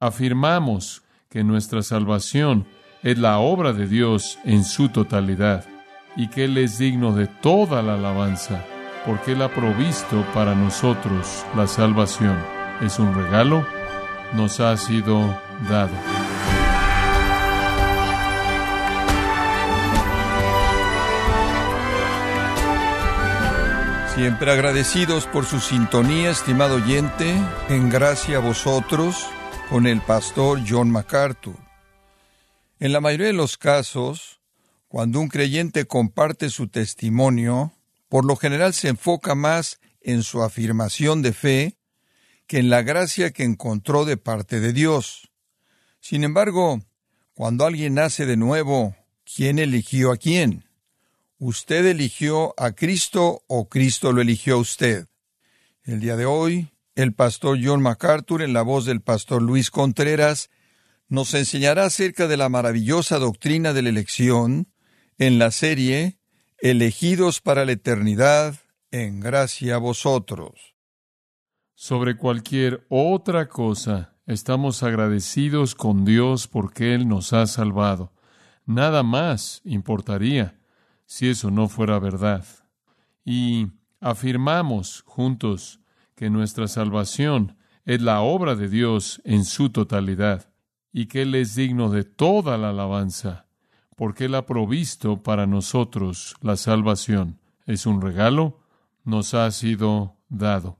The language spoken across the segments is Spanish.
afirmamos que nuestra salvación es la obra de Dios en su totalidad y que Él es digno de toda la alabanza, porque Él ha provisto para nosotros la salvación. Es un regalo, nos ha sido dado. Siempre agradecidos por su sintonía, estimado oyente, en gracia a vosotros, con el pastor John MacArthur. En la mayoría de los casos, cuando un creyente comparte su testimonio, por lo general se enfoca más en su afirmación de fe que en la gracia que encontró de parte de Dios. Sin embargo, cuando alguien nace de nuevo, ¿quién eligió a quién? ¿Usted eligió a Cristo o Cristo lo eligió a usted? El día de hoy, el pastor John MacArthur, en la voz del pastor Luis Contreras, nos enseñará acerca de la maravillosa doctrina de la elección en la serie Elegidos para la eternidad, en gracia a vosotros. Sobre cualquier otra cosa, estamos agradecidos con Dios porque Él nos ha salvado. Nada más importaría si eso no fuera verdad. Y afirmamos juntos que nuestra salvación es la obra de Dios en su totalidad y que Él es digno de toda la alabanza, porque Él ha provisto para nosotros la salvación. Es un regalo, nos ha sido dado.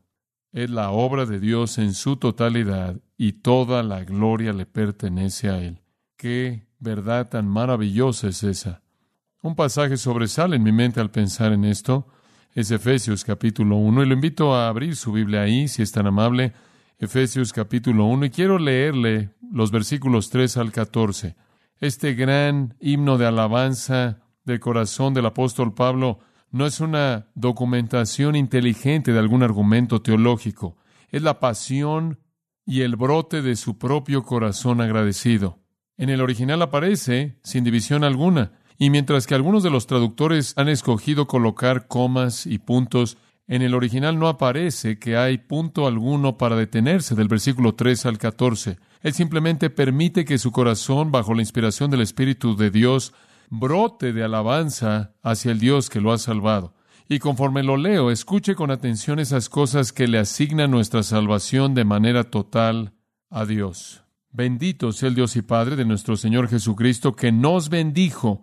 Es la obra de Dios en su totalidad y toda la gloria le pertenece a Él. Qué verdad tan maravillosa es esa. Un pasaje sobresale en mi mente al pensar en esto. Es Efesios capítulo 1 y lo invito a abrir su Biblia ahí, si es tan amable. Efesios capítulo 1 y quiero leerle los versículos 3 al 14. Este gran himno de alabanza del corazón del apóstol Pablo no es una documentación inteligente de algún argumento teológico, es la pasión y el brote de su propio corazón agradecido. En el original aparece sin división alguna. Y mientras que algunos de los traductores han escogido colocar comas y puntos, en el original no aparece que hay punto alguno para detenerse del versículo 3 al 14. Él simplemente permite que su corazón, bajo la inspiración del Espíritu de Dios, brote de alabanza hacia el Dios que lo ha salvado. Y conforme lo leo, escuche con atención esas cosas que le asignan nuestra salvación de manera total a Dios. Bendito sea el Dios y Padre de nuestro Señor Jesucristo, que nos bendijo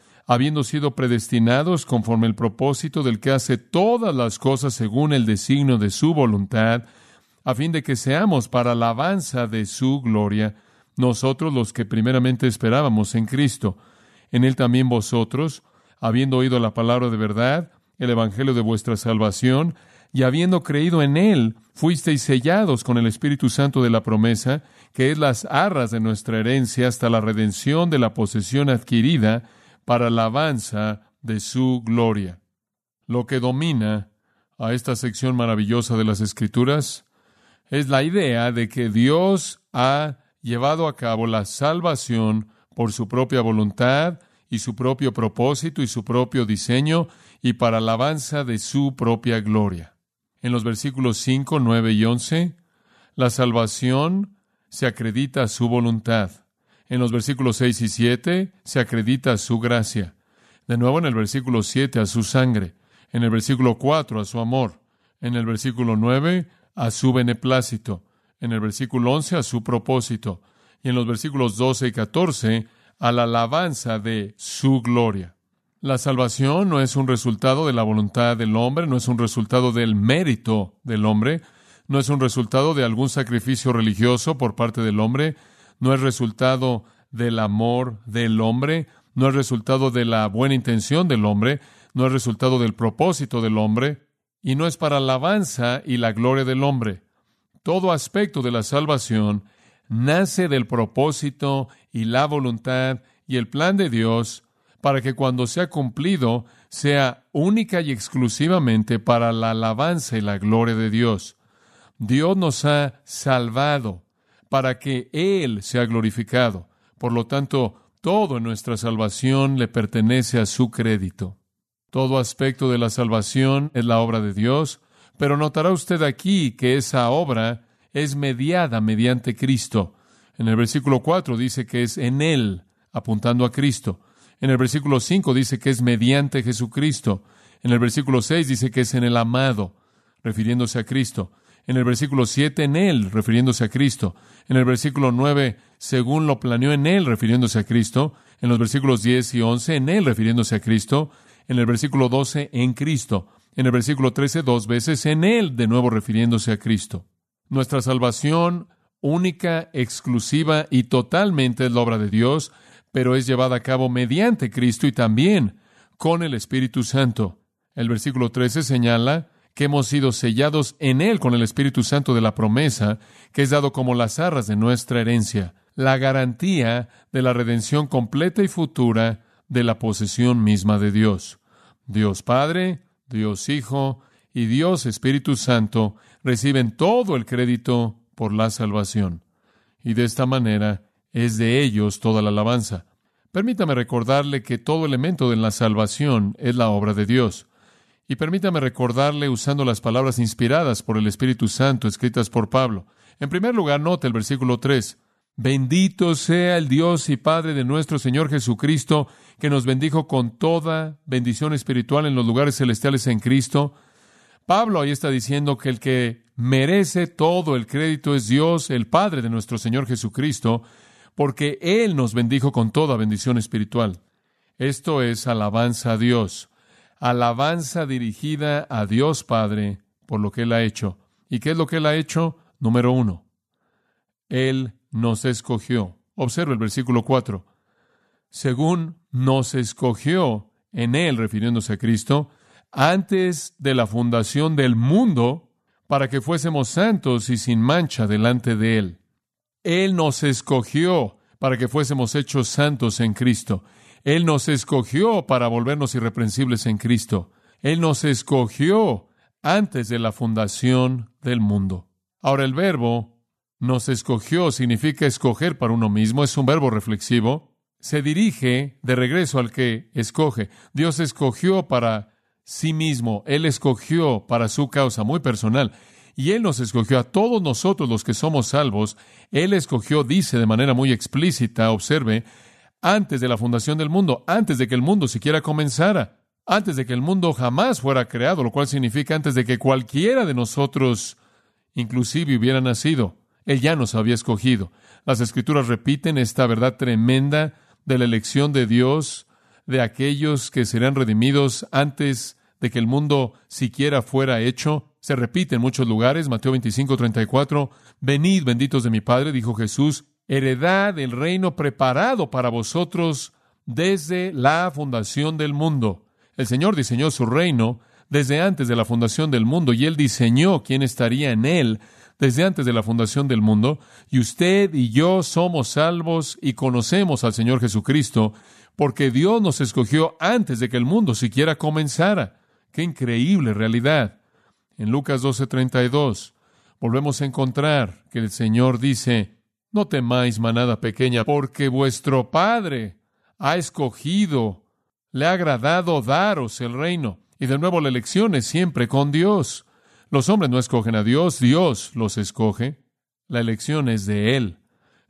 habiendo sido predestinados conforme el propósito del que hace todas las cosas según el designio de su voluntad, a fin de que seamos para alabanza de su gloria, nosotros los que primeramente esperábamos en Cristo. En él también vosotros, habiendo oído la palabra de verdad, el evangelio de vuestra salvación, y habiendo creído en él, fuisteis sellados con el Espíritu Santo de la promesa, que es las arras de nuestra herencia hasta la redención de la posesión adquirida, para alabanza de su gloria. Lo que domina a esta sección maravillosa de las Escrituras es la idea de que Dios ha llevado a cabo la salvación por su propia voluntad y su propio propósito y su propio diseño y para alabanza de su propia gloria. En los versículos 5, 9 y 11, la salvación se acredita a su voluntad. En los versículos 6 y 7 se acredita su gracia. De nuevo en el versículo 7 a su sangre. En el versículo 4 a su amor. En el versículo 9 a su beneplácito. En el versículo 11 a su propósito. Y en los versículos 12 y 14 a la alabanza de su gloria. La salvación no es un resultado de la voluntad del hombre, no es un resultado del mérito del hombre, no es un resultado de algún sacrificio religioso por parte del hombre, no es resultado del amor del hombre, no es resultado de la buena intención del hombre, no es resultado del propósito del hombre, y no es para alabanza y la gloria del hombre. Todo aspecto de la salvación nace del propósito y la voluntad y el plan de Dios para que cuando sea cumplido sea única y exclusivamente para la alabanza y la gloria de Dios. Dios nos ha salvado para que Él sea glorificado. Por lo tanto, todo en nuestra salvación le pertenece a su crédito. Todo aspecto de la salvación es la obra de Dios, pero notará usted aquí que esa obra es mediada mediante Cristo. En el versículo 4 dice que es en Él, apuntando a Cristo. En el versículo 5 dice que es mediante Jesucristo. En el versículo 6 dice que es en el amado, refiriéndose a Cristo. En el versículo 7 en Él, refiriéndose a Cristo. En el versículo 9, según lo planeó en Él, refiriéndose a Cristo. En los versículos 10 y 11 en Él, refiriéndose a Cristo en el versículo 12 en Cristo, en el versículo 13 dos veces en Él, de nuevo refiriéndose a Cristo. Nuestra salvación única, exclusiva y totalmente es la obra de Dios, pero es llevada a cabo mediante Cristo y también con el Espíritu Santo. El versículo 13 señala que hemos sido sellados en Él con el Espíritu Santo de la promesa, que es dado como las arras de nuestra herencia, la garantía de la redención completa y futura de la posesión misma de Dios. Dios Padre, Dios Hijo y Dios Espíritu Santo reciben todo el crédito por la salvación. Y de esta manera es de ellos toda la alabanza. Permítame recordarle que todo elemento de la salvación es la obra de Dios. Y permítame recordarle usando las palabras inspiradas por el Espíritu Santo escritas por Pablo. En primer lugar, note el versículo 3. Bendito sea el Dios y Padre de nuestro Señor Jesucristo, que nos bendijo con toda bendición espiritual en los lugares celestiales en Cristo. Pablo ahí está diciendo que el que merece todo el crédito es Dios, el Padre de nuestro Señor Jesucristo, porque Él nos bendijo con toda bendición espiritual. Esto es alabanza a Dios, alabanza dirigida a Dios Padre por lo que Él ha hecho. ¿Y qué es lo que Él ha hecho? Número uno, Él nos escogió. Observa el versículo 4. Según nos escogió en Él, refiriéndose a Cristo, antes de la fundación del mundo, para que fuésemos santos y sin mancha delante de Él. Él nos escogió para que fuésemos hechos santos en Cristo. Él nos escogió para volvernos irreprensibles en Cristo. Él nos escogió antes de la fundación del mundo. Ahora el verbo nos escogió significa escoger para uno mismo, es un verbo reflexivo. Se dirige de regreso al que escoge. Dios escogió para sí mismo, Él escogió para su causa muy personal. Y Él nos escogió a todos nosotros los que somos salvos. Él escogió, dice de manera muy explícita, observe, antes de la fundación del mundo, antes de que el mundo siquiera comenzara, antes de que el mundo jamás fuera creado, lo cual significa antes de que cualquiera de nosotros inclusive hubiera nacido. Él ya nos había escogido. Las escrituras repiten esta verdad tremenda de la elección de Dios, de aquellos que serán redimidos antes de que el mundo siquiera fuera hecho. Se repite en muchos lugares, Mateo 25, 34, Venid, benditos de mi Padre, dijo Jesús, heredad el reino preparado para vosotros desde la fundación del mundo. El Señor diseñó su reino desde antes de la fundación del mundo y Él diseñó quién estaría en Él desde antes de la fundación del mundo, y usted y yo somos salvos y conocemos al Señor Jesucristo, porque Dios nos escogió antes de que el mundo siquiera comenzara. ¡Qué increíble realidad! En Lucas 12:32 volvemos a encontrar que el Señor dice, no temáis manada pequeña, porque vuestro Padre ha escogido, le ha agradado daros el reino. Y de nuevo la elección es siempre con Dios. Los hombres no escogen a Dios, Dios los escoge. La elección es de Él.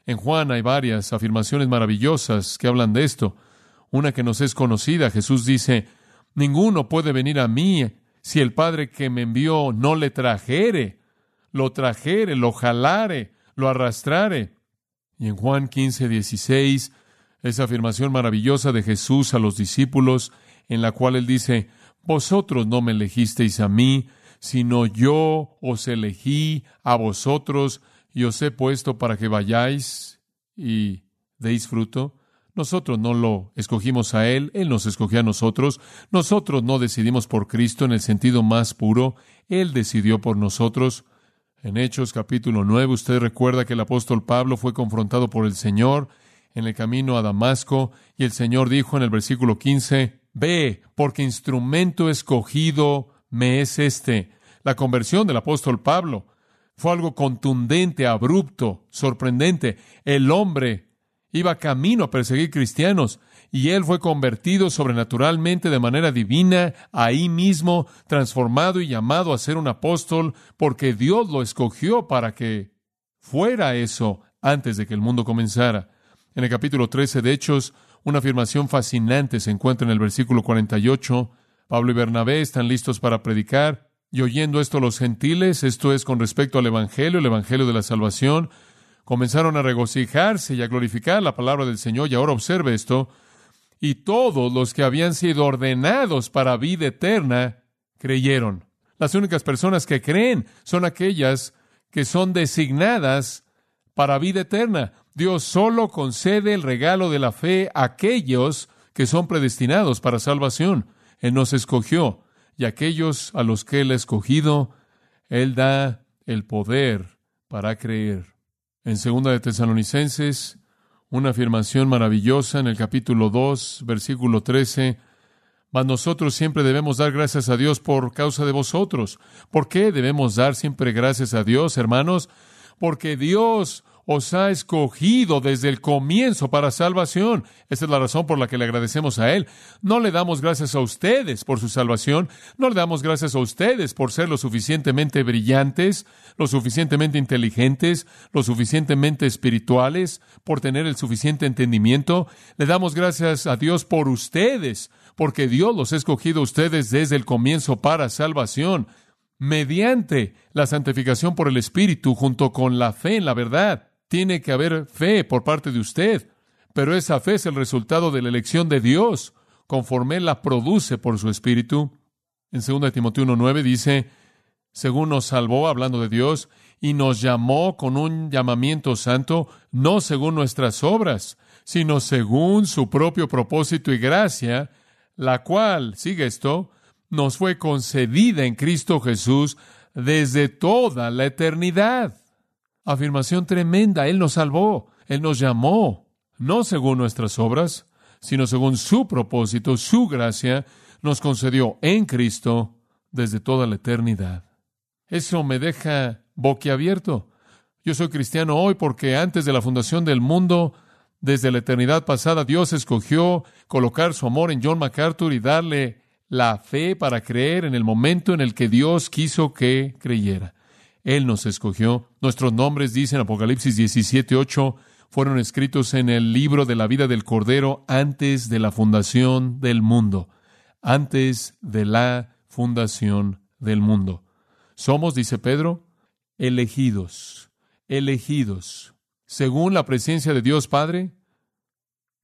En Juan hay varias afirmaciones maravillosas que hablan de esto. Una que nos es conocida, Jesús dice, Ninguno puede venir a mí si el Padre que me envió no le trajere, lo trajere, lo jalare, lo arrastrare. Y en Juan 15, 16, esa afirmación maravillosa de Jesús a los discípulos, en la cual Él dice, Vosotros no me elegisteis a mí, sino yo os elegí a vosotros y os he puesto para que vayáis y deis fruto. Nosotros no lo escogimos a Él, Él nos escogió a nosotros. Nosotros no decidimos por Cristo en el sentido más puro, Él decidió por nosotros. En Hechos capítulo 9 usted recuerda que el apóstol Pablo fue confrontado por el Señor en el camino a Damasco y el Señor dijo en el versículo 15, Ve, porque instrumento escogido me es este. La conversión del apóstol Pablo fue algo contundente, abrupto, sorprendente. El hombre iba camino a perseguir cristianos y él fue convertido sobrenaturalmente de manera divina, ahí mismo, transformado y llamado a ser un apóstol, porque Dios lo escogió para que fuera eso antes de que el mundo comenzara. En el capítulo 13 de Hechos, una afirmación fascinante se encuentra en el versículo 48. Pablo y Bernabé están listos para predicar, y oyendo esto los gentiles, esto es con respecto al Evangelio, el Evangelio de la salvación, comenzaron a regocijarse y a glorificar la palabra del Señor. Y ahora observe esto. Y todos los que habían sido ordenados para vida eterna creyeron. Las únicas personas que creen son aquellas que son designadas para vida eterna. Dios solo concede el regalo de la fe a aquellos que son predestinados para salvación. Él nos escogió y aquellos a los que Él ha escogido, Él da el poder para creer. En segunda de Tesalonicenses, una afirmación maravillosa en el capítulo 2, versículo 13, mas nosotros siempre debemos dar gracias a Dios por causa de vosotros. ¿Por qué debemos dar siempre gracias a Dios, hermanos? Porque Dios os ha escogido desde el comienzo para salvación. Esa es la razón por la que le agradecemos a Él. No le damos gracias a ustedes por su salvación, no le damos gracias a ustedes por ser lo suficientemente brillantes, lo suficientemente inteligentes, lo suficientemente espirituales, por tener el suficiente entendimiento. Le damos gracias a Dios por ustedes, porque Dios los ha escogido a ustedes desde el comienzo para salvación mediante la santificación por el Espíritu junto con la fe en la verdad. Tiene que haber fe por parte de usted, pero esa fe es el resultado de la elección de Dios, conforme Él la produce por su Espíritu. En 2 Timoteo 1.9 dice, según nos salvó, hablando de Dios, y nos llamó con un llamamiento santo, no según nuestras obras, sino según su propio propósito y gracia, la cual, sigue esto, nos fue concedida en Cristo Jesús desde toda la eternidad. Afirmación tremenda. Él nos salvó, Él nos llamó, no según nuestras obras, sino según su propósito, su gracia, nos concedió en Cristo desde toda la eternidad. Eso me deja boquiabierto. Yo soy cristiano hoy porque antes de la fundación del mundo, desde la eternidad pasada, Dios escogió colocar su amor en John MacArthur y darle la fe para creer en el momento en el que Dios quiso que creyera. Él nos escogió. Nuestros nombres, dice en Apocalipsis 17, 8, fueron escritos en el libro de la vida del Cordero antes de la fundación del mundo. Antes de la fundación del mundo. Somos, dice Pedro, elegidos, elegidos, según la presencia de Dios Padre,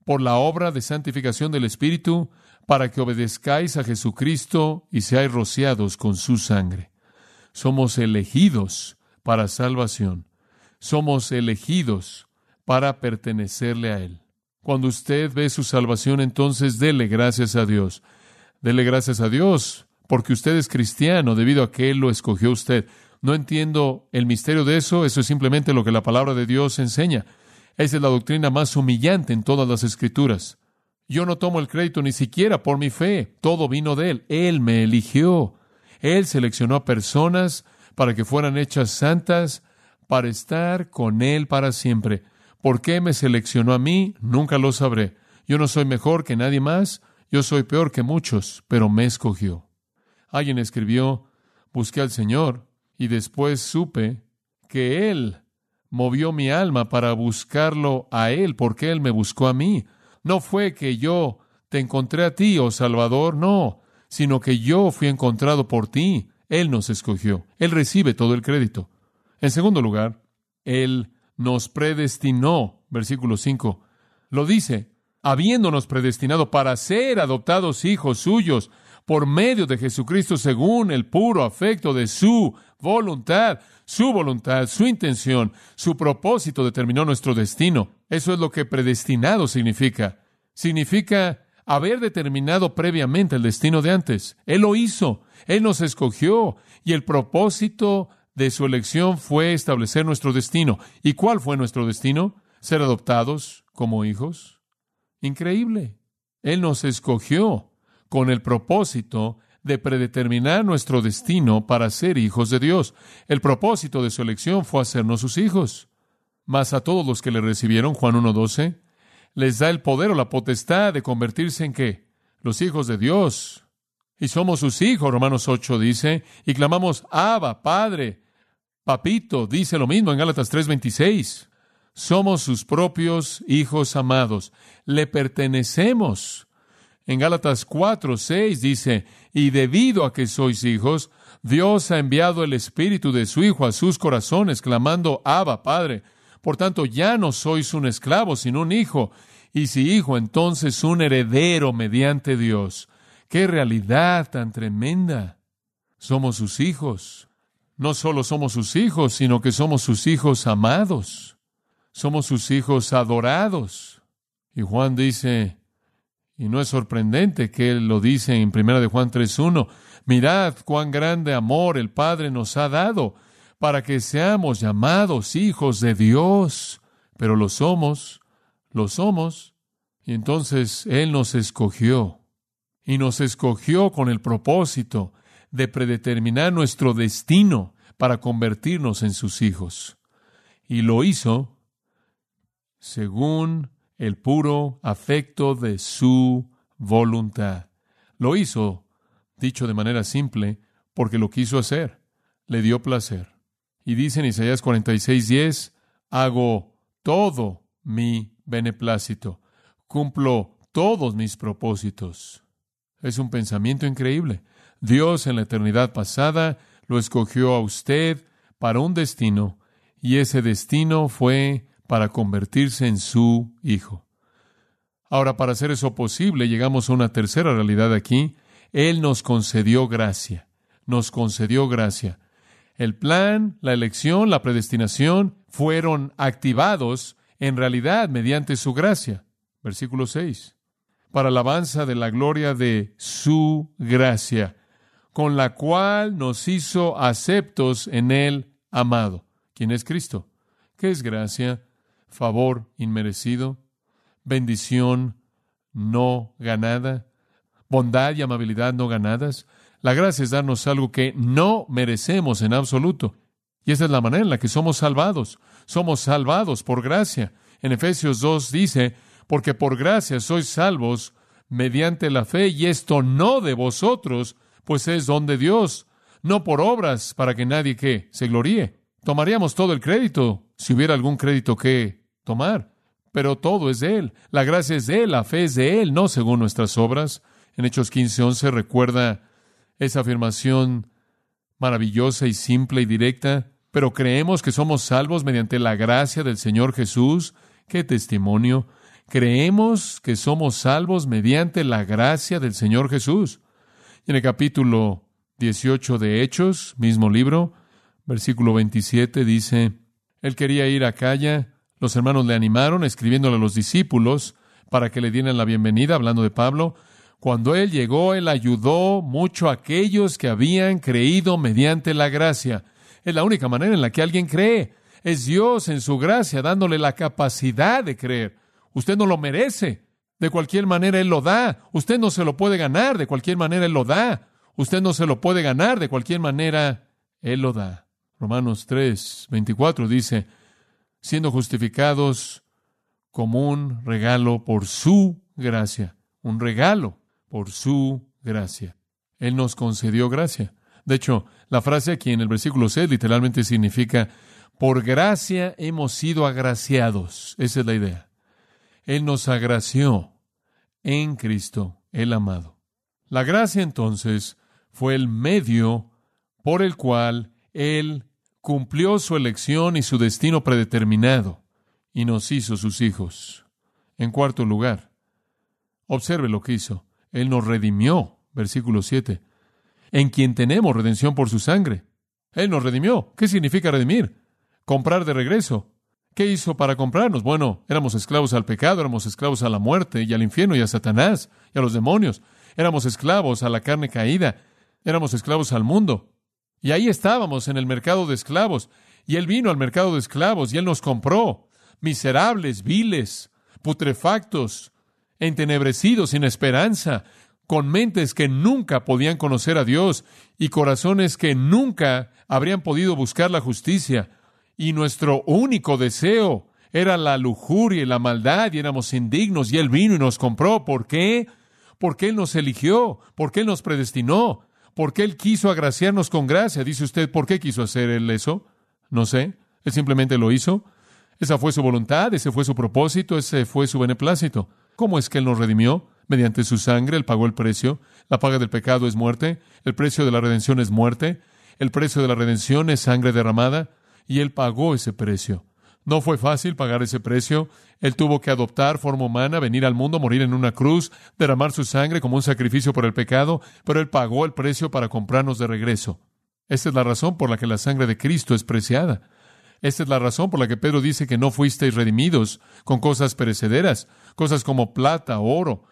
por la obra de santificación del Espíritu, para que obedezcáis a Jesucristo y seáis rociados con su sangre. Somos elegidos para salvación. Somos elegidos para pertenecerle a Él. Cuando usted ve su salvación, entonces dele gracias a Dios. Dele gracias a Dios porque usted es cristiano debido a que Él lo escogió usted. No entiendo el misterio de eso, eso es simplemente lo que la palabra de Dios enseña. Esa es la doctrina más humillante en todas las escrituras. Yo no tomo el crédito ni siquiera por mi fe, todo vino de Él, Él me eligió. Él seleccionó a personas para que fueran hechas santas, para estar con Él para siempre. ¿Por qué me seleccionó a mí? Nunca lo sabré. Yo no soy mejor que nadie más, yo soy peor que muchos, pero me escogió. Alguien escribió, busqué al Señor y después supe que Él movió mi alma para buscarlo a Él, porque Él me buscó a mí. No fue que yo te encontré a ti, oh Salvador, no, sino que yo fui encontrado por ti. Él nos escogió. Él recibe todo el crédito. En segundo lugar, Él nos predestinó. Versículo 5. Lo dice, habiéndonos predestinado para ser adoptados hijos suyos por medio de Jesucristo según el puro afecto de su voluntad, su voluntad, su intención, su propósito determinó nuestro destino. Eso es lo que predestinado significa. Significa haber determinado previamente el destino de antes. Él lo hizo, Él nos escogió y el propósito de su elección fue establecer nuestro destino. ¿Y cuál fue nuestro destino? Ser adoptados como hijos. Increíble. Él nos escogió con el propósito de predeterminar nuestro destino para ser hijos de Dios. El propósito de su elección fue hacernos sus hijos. Mas a todos los que le recibieron, Juan 1.12, les da el poder o la potestad de convertirse en qué? Los hijos de Dios. Y somos sus hijos, Romanos 8 dice, y clamamos, Abba, Padre, Papito, dice lo mismo en Gálatas 3:26. Somos sus propios hijos amados, le pertenecemos. En Gálatas 4, 6 dice, y debido a que sois hijos, Dios ha enviado el Espíritu de su Hijo a sus corazones, clamando, Abba, Padre. Por tanto, ya no sois un esclavo, sino un hijo, y si hijo, entonces un heredero mediante Dios. ¡Qué realidad tan tremenda! Somos sus hijos. No solo somos sus hijos, sino que somos sus hijos amados. Somos sus hijos adorados. Y Juan dice, y no es sorprendente que él lo dice en 1 de Juan 3.1, mirad cuán grande amor el Padre nos ha dado para que seamos llamados hijos de Dios. Pero lo somos, lo somos. Y entonces Él nos escogió. Y nos escogió con el propósito de predeterminar nuestro destino para convertirnos en sus hijos. Y lo hizo según el puro afecto de su voluntad. Lo hizo, dicho de manera simple, porque lo quiso hacer. Le dio placer. Y dice en Isaías 46:10, hago todo mi beneplácito, cumplo todos mis propósitos. Es un pensamiento increíble. Dios en la eternidad pasada lo escogió a usted para un destino y ese destino fue para convertirse en su hijo. Ahora, para hacer eso posible, llegamos a una tercera realidad aquí. Él nos concedió gracia, nos concedió gracia. El plan, la elección, la predestinación fueron activados en realidad mediante su gracia. Versículo 6. Para alabanza de la gloria de su gracia, con la cual nos hizo aceptos en el amado. ¿Quién es Cristo? ¿Qué es gracia? Favor inmerecido, bendición no ganada, bondad y amabilidad no ganadas, la gracia es darnos algo que no merecemos en absoluto. Y esa es la manera en la que somos salvados. Somos salvados por gracia. En Efesios 2 dice, porque por gracia sois salvos mediante la fe, y esto no de vosotros, pues es don de Dios, no por obras para que nadie que se gloríe. Tomaríamos todo el crédito si hubiera algún crédito que tomar, pero todo es de Él. La gracia es de Él, la fe es de Él, no según nuestras obras. En Hechos 15:11 recuerda esa afirmación maravillosa y simple y directa, pero creemos que somos salvos mediante la gracia del Señor Jesús. ¡Qué testimonio! Creemos que somos salvos mediante la gracia del Señor Jesús. en el capítulo 18 de Hechos, mismo libro, versículo 27 dice, Él quería ir a Calla, los hermanos le animaron escribiéndole a los discípulos para que le dieran la bienvenida, hablando de Pablo, cuando Él llegó, Él ayudó mucho a aquellos que habían creído mediante la gracia. Es la única manera en la que alguien cree. Es Dios en su gracia dándole la capacidad de creer. Usted no lo merece. De cualquier manera Él lo da. Usted no se lo puede ganar. De cualquier manera Él lo da. Usted no se lo puede ganar. De cualquier manera Él lo da. Romanos 3, 24 dice, siendo justificados como un regalo por su gracia. Un regalo por su gracia. Él nos concedió gracia. De hecho, la frase aquí en el versículo 6 literalmente significa, por gracia hemos sido agraciados. Esa es la idea. Él nos agració en Cristo, el amado. La gracia entonces fue el medio por el cual Él cumplió su elección y su destino predeterminado y nos hizo sus hijos. En cuarto lugar, Observe lo que hizo. Él nos redimió, versículo 7, en quien tenemos redención por su sangre. Él nos redimió. ¿Qué significa redimir? Comprar de regreso. ¿Qué hizo para comprarnos? Bueno, éramos esclavos al pecado, éramos esclavos a la muerte y al infierno y a Satanás y a los demonios. Éramos esclavos a la carne caída. Éramos esclavos al mundo. Y ahí estábamos en el mercado de esclavos. Y Él vino al mercado de esclavos y Él nos compró. Miserables, viles, putrefactos, entenebrecidos, sin esperanza, con mentes que nunca podían conocer a Dios y corazones que nunca habrían podido buscar la justicia. Y nuestro único deseo era la lujuria y la maldad y éramos indignos y Él vino y nos compró. ¿Por qué? Porque Él nos eligió, porque Él nos predestinó, porque Él quiso agraciarnos con gracia. Dice usted, ¿por qué quiso hacer Él eso? No sé. Él simplemente lo hizo. Esa fue su voluntad, ese fue su propósito, ese fue su beneplácito. ¿Cómo es que Él nos redimió? Mediante su sangre, Él pagó el precio. La paga del pecado es muerte. El precio de la redención es muerte. El precio de la redención es sangre derramada. Y Él pagó ese precio. No fue fácil pagar ese precio. Él tuvo que adoptar forma humana, venir al mundo, morir en una cruz, derramar su sangre como un sacrificio por el pecado, pero Él pagó el precio para comprarnos de regreso. Esta es la razón por la que la sangre de Cristo es preciada. Esta es la razón por la que Pedro dice que no fuisteis redimidos con cosas perecederas, cosas como plata, oro,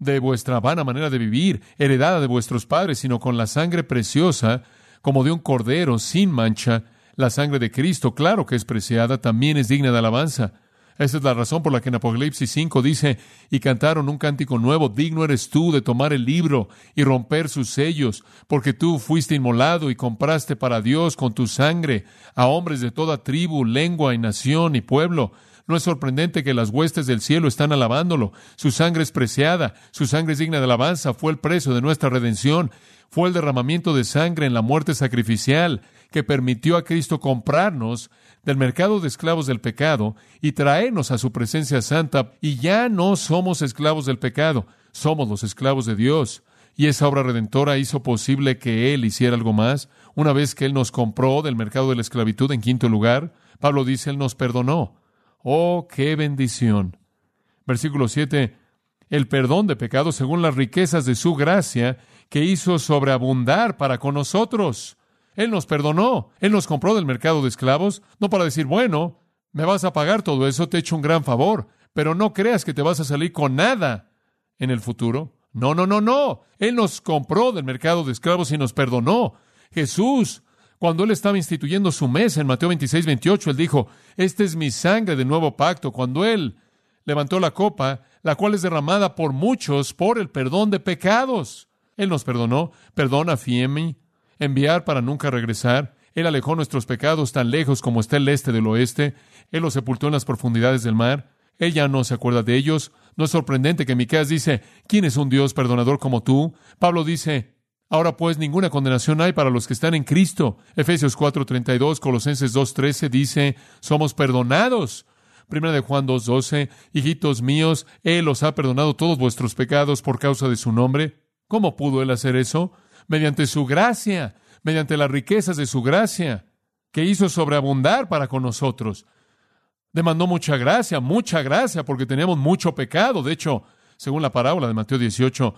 de vuestra vana manera de vivir, heredada de vuestros padres, sino con la sangre preciosa, como de un cordero sin mancha, la sangre de Cristo, claro que es preciada, también es digna de alabanza. Esa es la razón por la que en Apocalipsis 5 dice, y cantaron un cántico nuevo, digno eres tú de tomar el libro y romper sus sellos, porque tú fuiste inmolado y compraste para Dios con tu sangre a hombres de toda tribu, lengua y nación y pueblo. No es sorprendente que las huestes del cielo están alabándolo. Su sangre es preciada, su sangre es digna de alabanza, fue el precio de nuestra redención, fue el derramamiento de sangre en la muerte sacrificial que permitió a Cristo comprarnos del mercado de esclavos del pecado y traernos a su presencia santa, y ya no somos esclavos del pecado, somos los esclavos de Dios. Y esa obra redentora hizo posible que Él hiciera algo más. Una vez que Él nos compró del mercado de la esclavitud en quinto lugar, Pablo dice, Él nos perdonó. Oh, qué bendición. Versículo 7. El perdón de pecados según las riquezas de su gracia que hizo sobreabundar para con nosotros. Él nos perdonó, Él nos compró del mercado de esclavos, no para decir, bueno, me vas a pagar todo eso, te he hecho un gran favor, pero no creas que te vas a salir con nada en el futuro. No, no, no, no. Él nos compró del mercado de esclavos y nos perdonó. Jesús, cuando Él estaba instituyendo su mesa en Mateo 26, 28, Él dijo, esta es mi sangre de nuevo pacto. Cuando Él levantó la copa, la cual es derramada por muchos por el perdón de pecados. Él nos perdonó. Perdona, Fiemi, enviar para nunca regresar. Él alejó nuestros pecados tan lejos como está el este del oeste. Él los sepultó en las profundidades del mar. Él ya no se acuerda de ellos. No es sorprendente que Miqueas dice, ¿quién es un Dios perdonador como tú? Pablo dice, ahora pues ninguna condenación hay para los que están en Cristo. Efesios 4:32, Colosenses 2:13 dice, somos perdonados. Primera de Juan 2:12, hijitos míos, él os ha perdonado todos vuestros pecados por causa de su nombre. ¿Cómo pudo él hacer eso? mediante su gracia, mediante las riquezas de su gracia, que hizo sobreabundar para con nosotros. Demandó mucha gracia, mucha gracia, porque teníamos mucho pecado. De hecho, según la parábola de Mateo 18,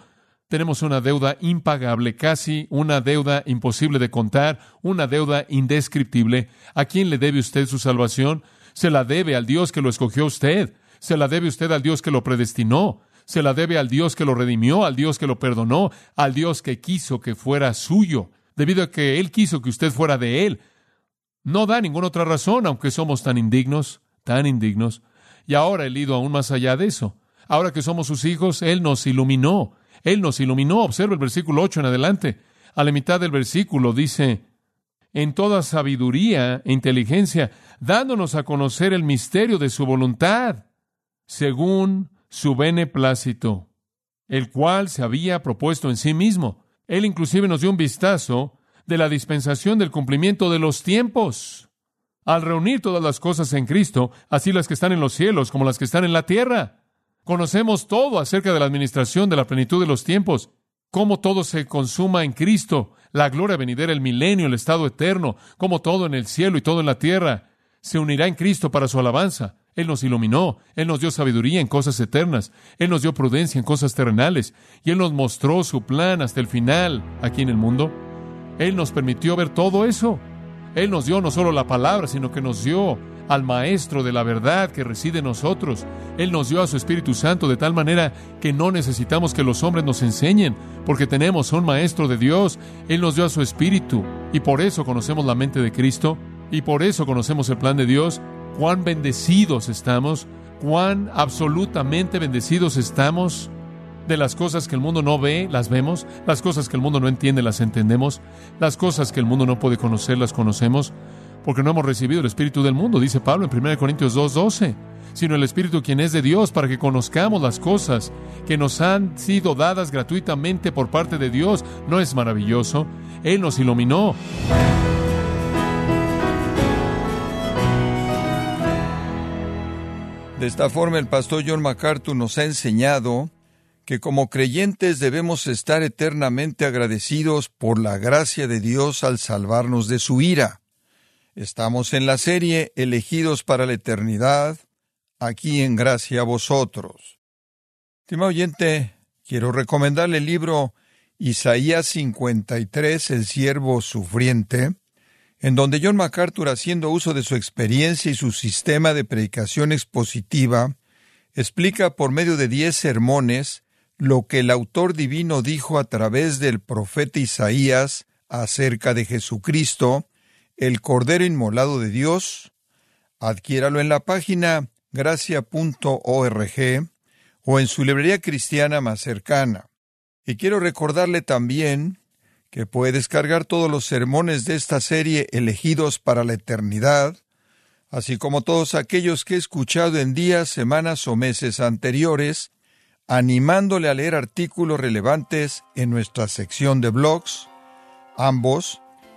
tenemos una deuda impagable, casi una deuda imposible de contar, una deuda indescriptible. ¿A quién le debe usted su salvación? Se la debe al Dios que lo escogió usted. Se la debe usted al Dios que lo predestinó se la debe al Dios que lo redimió, al Dios que lo perdonó, al Dios que quiso que fuera suyo, debido a que Él quiso que usted fuera de Él. No da ninguna otra razón, aunque somos tan indignos, tan indignos. Y ahora Él ido aún más allá de eso. Ahora que somos sus hijos, Él nos iluminó. Él nos iluminó. Observa el versículo 8 en adelante. A la mitad del versículo dice, en toda sabiduría e inteligencia, dándonos a conocer el misterio de su voluntad, según su beneplácito, el cual se había propuesto en sí mismo. Él inclusive nos dio un vistazo de la dispensación del cumplimiento de los tiempos. Al reunir todas las cosas en Cristo, así las que están en los cielos como las que están en la tierra, conocemos todo acerca de la administración de la plenitud de los tiempos, cómo todo se consuma en Cristo, la gloria venidera, el milenio, el estado eterno, cómo todo en el cielo y todo en la tierra se unirá en Cristo para su alabanza. Él nos iluminó, Él nos dio sabiduría en cosas eternas, Él nos dio prudencia en cosas terrenales, y Él nos mostró su plan hasta el final aquí en el mundo. Él nos permitió ver todo eso. Él nos dio no solo la palabra, sino que nos dio al Maestro de la verdad que reside en nosotros. Él nos dio a su Espíritu Santo de tal manera que no necesitamos que los hombres nos enseñen, porque tenemos un Maestro de Dios. Él nos dio a su Espíritu, y por eso conocemos la mente de Cristo, y por eso conocemos el plan de Dios, cuán bendecidos estamos, cuán absolutamente bendecidos estamos. De las cosas que el mundo no ve, las vemos. Las cosas que el mundo no entiende, las entendemos. Las cosas que el mundo no puede conocer, las conocemos. Porque no hemos recibido el Espíritu del mundo, dice Pablo en 1 Corintios 2.12, sino el Espíritu quien es de Dios para que conozcamos las cosas que nos han sido dadas gratuitamente por parte de Dios. ¿No es maravilloso? Él nos iluminó. De esta forma, el pastor John MacArthur nos ha enseñado que como creyentes debemos estar eternamente agradecidos por la gracia de Dios al salvarnos de su ira. Estamos en la serie Elegidos para la Eternidad, aquí en Gracia a vosotros. Estimado oyente, quiero recomendarle el libro Isaías 53, El siervo sufriente, en donde John MacArthur, haciendo uso de su experiencia y su sistema de predicación expositiva, explica por medio de diez sermones lo que el autor divino dijo a través del profeta Isaías acerca de Jesucristo, el Cordero Inmolado de Dios. Adquiéralo en la página gracia.org o en su librería cristiana más cercana. Y quiero recordarle también que puede descargar todos los sermones de esta serie elegidos para la eternidad, así como todos aquellos que he escuchado en días, semanas o meses anteriores, animándole a leer artículos relevantes en nuestra sección de blogs, ambos